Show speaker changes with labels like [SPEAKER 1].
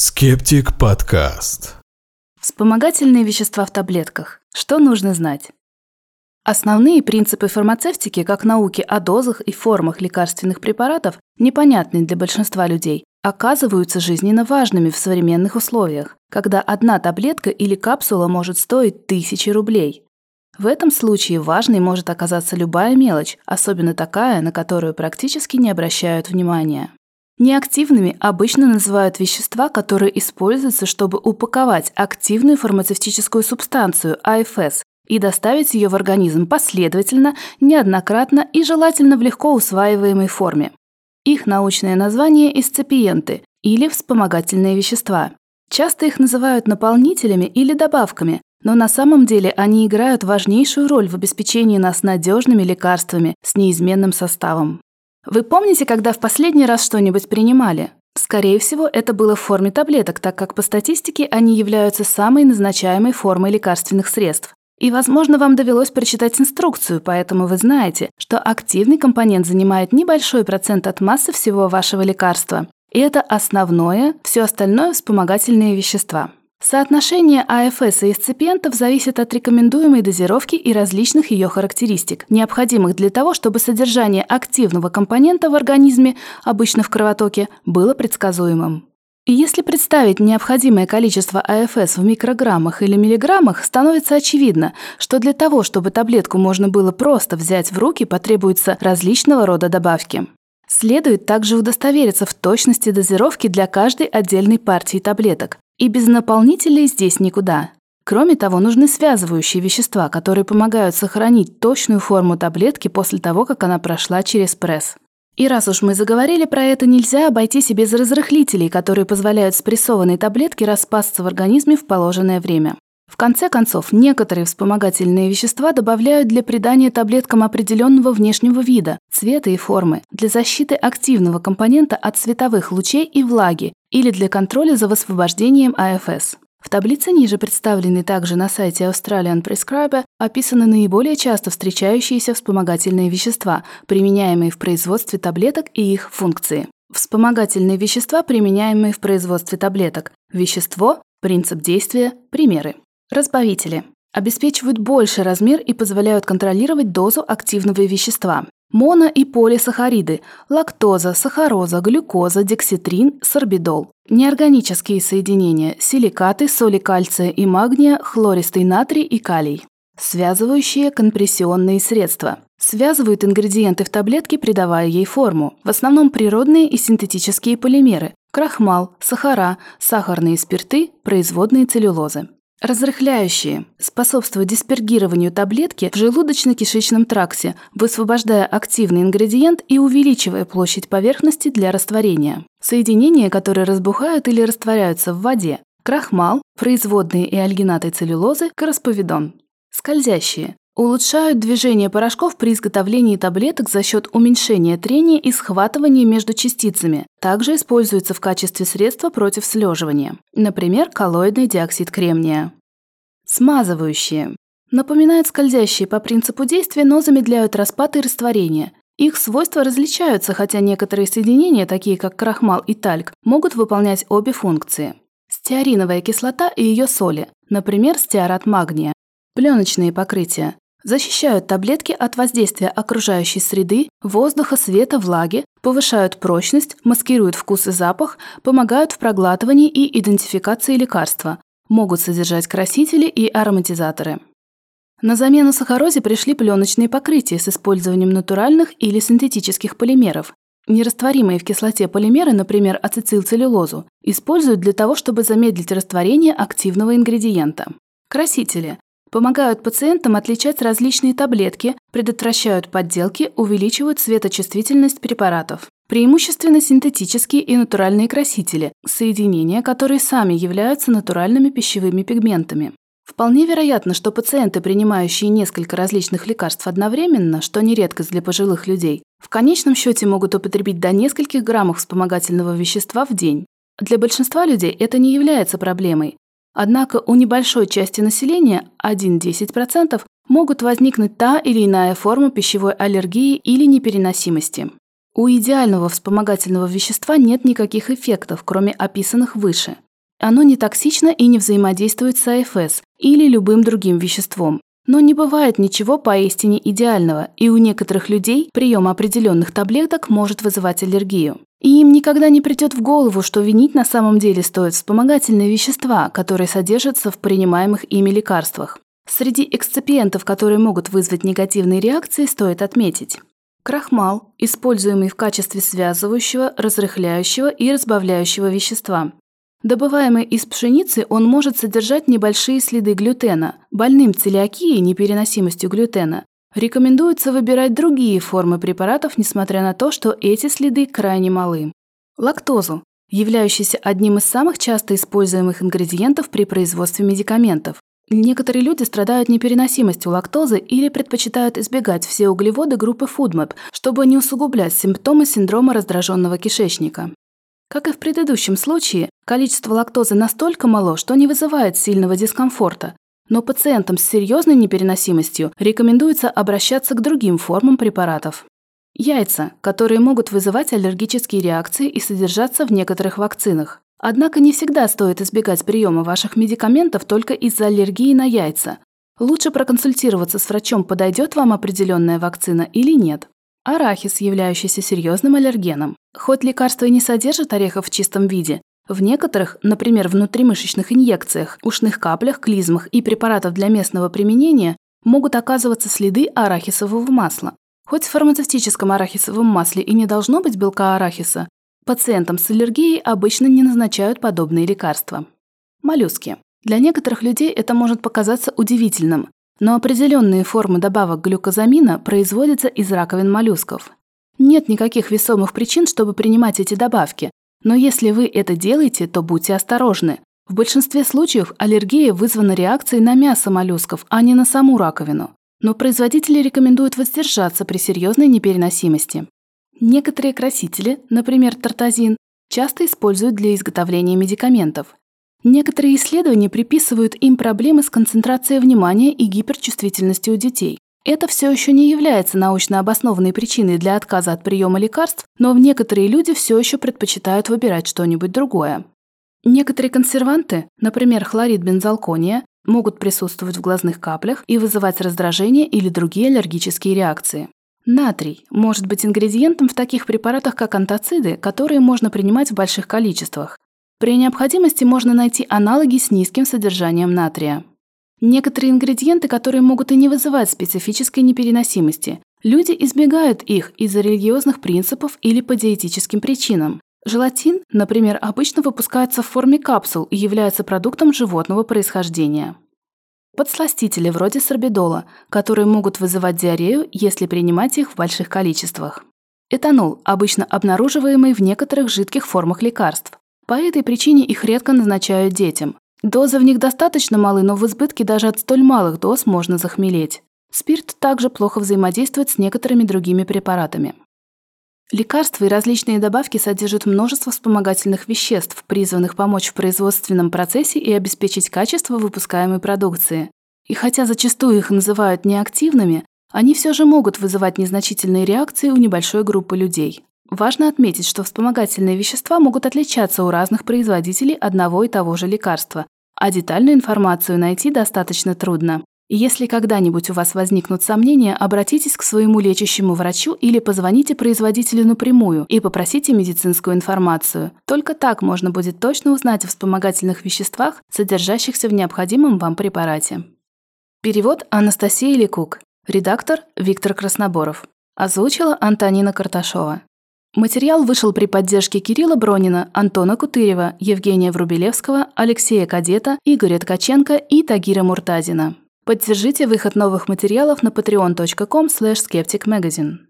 [SPEAKER 1] Скептик подкаст.
[SPEAKER 2] Вспомогательные вещества в таблетках. Что нужно знать? Основные принципы фармацевтики, как науки о дозах и формах лекарственных препаратов, непонятны для большинства людей, оказываются жизненно важными в современных условиях, когда одна таблетка или капсула может стоить тысячи рублей. В этом случае важной может оказаться любая мелочь, особенно такая, на которую практически не обращают внимания. Неактивными обычно называют вещества, которые используются, чтобы упаковать активную фармацевтическую субстанцию АФС и доставить ее в организм последовательно, неоднократно и желательно в легко усваиваемой форме. Их научное название – эсципиенты или вспомогательные вещества. Часто их называют наполнителями или добавками, но на самом деле они играют важнейшую роль в обеспечении нас надежными лекарствами с неизменным составом. Вы помните, когда в последний раз что-нибудь принимали? Скорее всего, это было в форме таблеток, так как по статистике они являются самой назначаемой формой лекарственных средств. И, возможно, вам довелось прочитать инструкцию, поэтому вы знаете, что активный компонент занимает небольшой процент от массы всего вашего лекарства. И это основное, все остальное – вспомогательные вещества. Соотношение АФС и реципиентов зависит от рекомендуемой дозировки и различных ее характеристик, необходимых для того, чтобы содержание активного компонента в организме, обычно в кровотоке, было предсказуемым. И если представить необходимое количество АФС в микрограммах или миллиграммах, становится очевидно, что для того, чтобы таблетку можно было просто взять в руки, потребуются различного рода добавки. Следует также удостовериться в точности дозировки для каждой отдельной партии таблеток, и без наполнителей здесь никуда. Кроме того, нужны связывающие вещества, которые помогают сохранить точную форму таблетки после того, как она прошла через пресс. И раз уж мы заговорили про это, нельзя обойтись и без разрыхлителей, которые позволяют спрессованной таблетке распасться в организме в положенное время. В конце концов, некоторые вспомогательные вещества добавляют для придания таблеткам определенного внешнего вида, цвета и формы, для защиты активного компонента от световых лучей и влаги или для контроля за высвобождением АФС. В таблице ниже, представленной также на сайте Australian Prescriber, описаны наиболее часто встречающиеся вспомогательные вещества, применяемые в производстве таблеток и их функции. Вспомогательные вещества, применяемые в производстве таблеток. Вещество, принцип действия, примеры. Разбавители. Обеспечивают больший размер и позволяют контролировать дозу активного вещества. Моно- и полисахариды, лактоза, сахароза, глюкоза, декситрин, сорбидол. Неорганические соединения, силикаты, соли кальция и магния, хлористый натрий и калий. Связывающие компрессионные средства. Связывают ингредиенты в таблетке, придавая ей форму. В основном природные и синтетические полимеры. Крахмал, сахара, сахарные спирты, производные целлюлозы. Разрыхляющие способствуют диспергированию таблетки в желудочно-кишечном тракте, высвобождая активный ингредиент и увеличивая площадь поверхности для растворения. Соединения, которые разбухают или растворяются в воде. Крахмал, производные и альгинаты целлюлозы, карасповидон. Скользящие улучшают движение порошков при изготовлении таблеток за счет уменьшения трения и схватывания между частицами. Также используются в качестве средства против слеживания, например, коллоидный диоксид кремния. Смазывающие. Напоминают скользящие по принципу действия, но замедляют распад и растворение. Их свойства различаются, хотя некоторые соединения, такие как крахмал и тальк, могут выполнять обе функции. Стеариновая кислота и ее соли, например, стеарат магния. Пленочные покрытия защищают таблетки от воздействия окружающей среды, воздуха, света, влаги, повышают прочность, маскируют вкус и запах, помогают в проглатывании и идентификации лекарства, могут содержать красители и ароматизаторы. На замену сахарозе пришли пленочные покрытия с использованием натуральных или синтетических полимеров. Нерастворимые в кислоте полимеры, например, ацетилцеллюлозу, используют для того, чтобы замедлить растворение активного ингредиента. Красители Помогают пациентам отличать различные таблетки, предотвращают подделки, увеличивают светочувствительность препаратов. Преимущественно синтетические и натуральные красители, соединения, которые сами являются натуральными пищевыми пигментами. Вполне вероятно, что пациенты, принимающие несколько различных лекарств одновременно, что не редкость для пожилых людей, в конечном счете могут употребить до нескольких граммов вспомогательного вещества в день. Для большинства людей это не является проблемой, Однако у небольшой части населения, 1-10%, могут возникнуть та или иная форма пищевой аллергии или непереносимости. У идеального вспомогательного вещества нет никаких эффектов, кроме описанных выше. Оно не токсично и не взаимодействует с АФС или любым другим веществом. Но не бывает ничего поистине идеального, и у некоторых людей прием определенных таблеток может вызывать аллергию. И им никогда не придет в голову, что винить на самом деле стоит вспомогательные вещества, которые содержатся в принимаемых ими лекарствах. Среди эксципиентов, которые могут вызвать негативные реакции, стоит отметить крахмал, используемый в качестве связывающего, разрыхляющего и разбавляющего вещества. Добываемый из пшеницы, он может содержать небольшие следы глютена. Больным целиакией, непереносимостью глютена, рекомендуется выбирать другие формы препаратов, несмотря на то, что эти следы крайне малы. Лактозу, являющийся одним из самых часто используемых ингредиентов при производстве медикаментов. Некоторые люди страдают непереносимостью лактозы или предпочитают избегать все углеводы группы FoodMap, чтобы не усугублять симптомы синдрома раздраженного кишечника. Как и в предыдущем случае, количество лактозы настолько мало, что не вызывает сильного дискомфорта, но пациентам с серьезной непереносимостью рекомендуется обращаться к другим формам препаратов. Яйца, которые могут вызывать аллергические реакции и содержаться в некоторых вакцинах. Однако не всегда стоит избегать приема ваших медикаментов только из-за аллергии на яйца. Лучше проконсультироваться с врачом, подойдет вам определенная вакцина или нет. Арахис, являющийся серьезным аллергеном. Хоть лекарство и не содержит орехов в чистом виде, в некоторых, например, внутримышечных инъекциях, ушных каплях, клизмах и препаратах для местного применения могут оказываться следы арахисового масла. Хоть в фармацевтическом арахисовом масле и не должно быть белка арахиса, пациентам с аллергией обычно не назначают подобные лекарства. Моллюски. Для некоторых людей это может показаться удивительным, но определенные формы добавок глюкозамина производятся из раковин моллюсков. Нет никаких весомых причин, чтобы принимать эти добавки, но если вы это делаете, то будьте осторожны. В большинстве случаев аллергия вызвана реакцией на мясо моллюсков, а не на саму раковину. Но производители рекомендуют воздержаться при серьезной непереносимости. Некоторые красители, например, тартазин, часто используют для изготовления медикаментов. Некоторые исследования приписывают им проблемы с концентрацией внимания и гиперчувствительностью у детей. Это все еще не является научно обоснованной причиной для отказа от приема лекарств, но некоторые люди все еще предпочитают выбирать что-нибудь другое. Некоторые консерванты, например, хлорид бензалкония, могут присутствовать в глазных каплях и вызывать раздражение или другие аллергические реакции. Натрий может быть ингредиентом в таких препаратах, как антациды, которые можно принимать в больших количествах. При необходимости можно найти аналоги с низким содержанием натрия. Некоторые ингредиенты, которые могут и не вызывать специфической непереносимости. Люди избегают их из-за религиозных принципов или по диетическим причинам. Желатин, например, обычно выпускается в форме капсул и является продуктом животного происхождения. Подсластители вроде сорбидола, которые могут вызывать диарею, если принимать их в больших количествах. Этанол, обычно обнаруживаемый в некоторых жидких формах лекарств. По этой причине их редко назначают детям. Дозы в них достаточно малы, но в избытке даже от столь малых доз можно захмелеть. Спирт также плохо взаимодействует с некоторыми другими препаратами. Лекарства и различные добавки содержат множество вспомогательных веществ, призванных помочь в производственном процессе и обеспечить качество выпускаемой продукции. И хотя зачастую их называют неактивными, они все же могут вызывать незначительные реакции у небольшой группы людей. Важно отметить, что вспомогательные вещества могут отличаться у разных производителей одного и того же лекарства, а детальную информацию найти достаточно трудно. Если когда-нибудь у вас возникнут сомнения, обратитесь к своему лечащему врачу или позвоните производителю напрямую и попросите медицинскую информацию. Только так можно будет точно узнать о вспомогательных веществах, содержащихся в необходимом вам препарате. Перевод Анастасия Ликук. Редактор Виктор Красноборов. Озвучила Антонина Карташова. Материал вышел при поддержке Кирилла Бронина, Антона Кутырева, Евгения Врубелевского, Алексея Кадета, Игоря Ткаченко и Тагира Муртазина. Поддержите выход новых материалов на patreon.com skepticmagazine.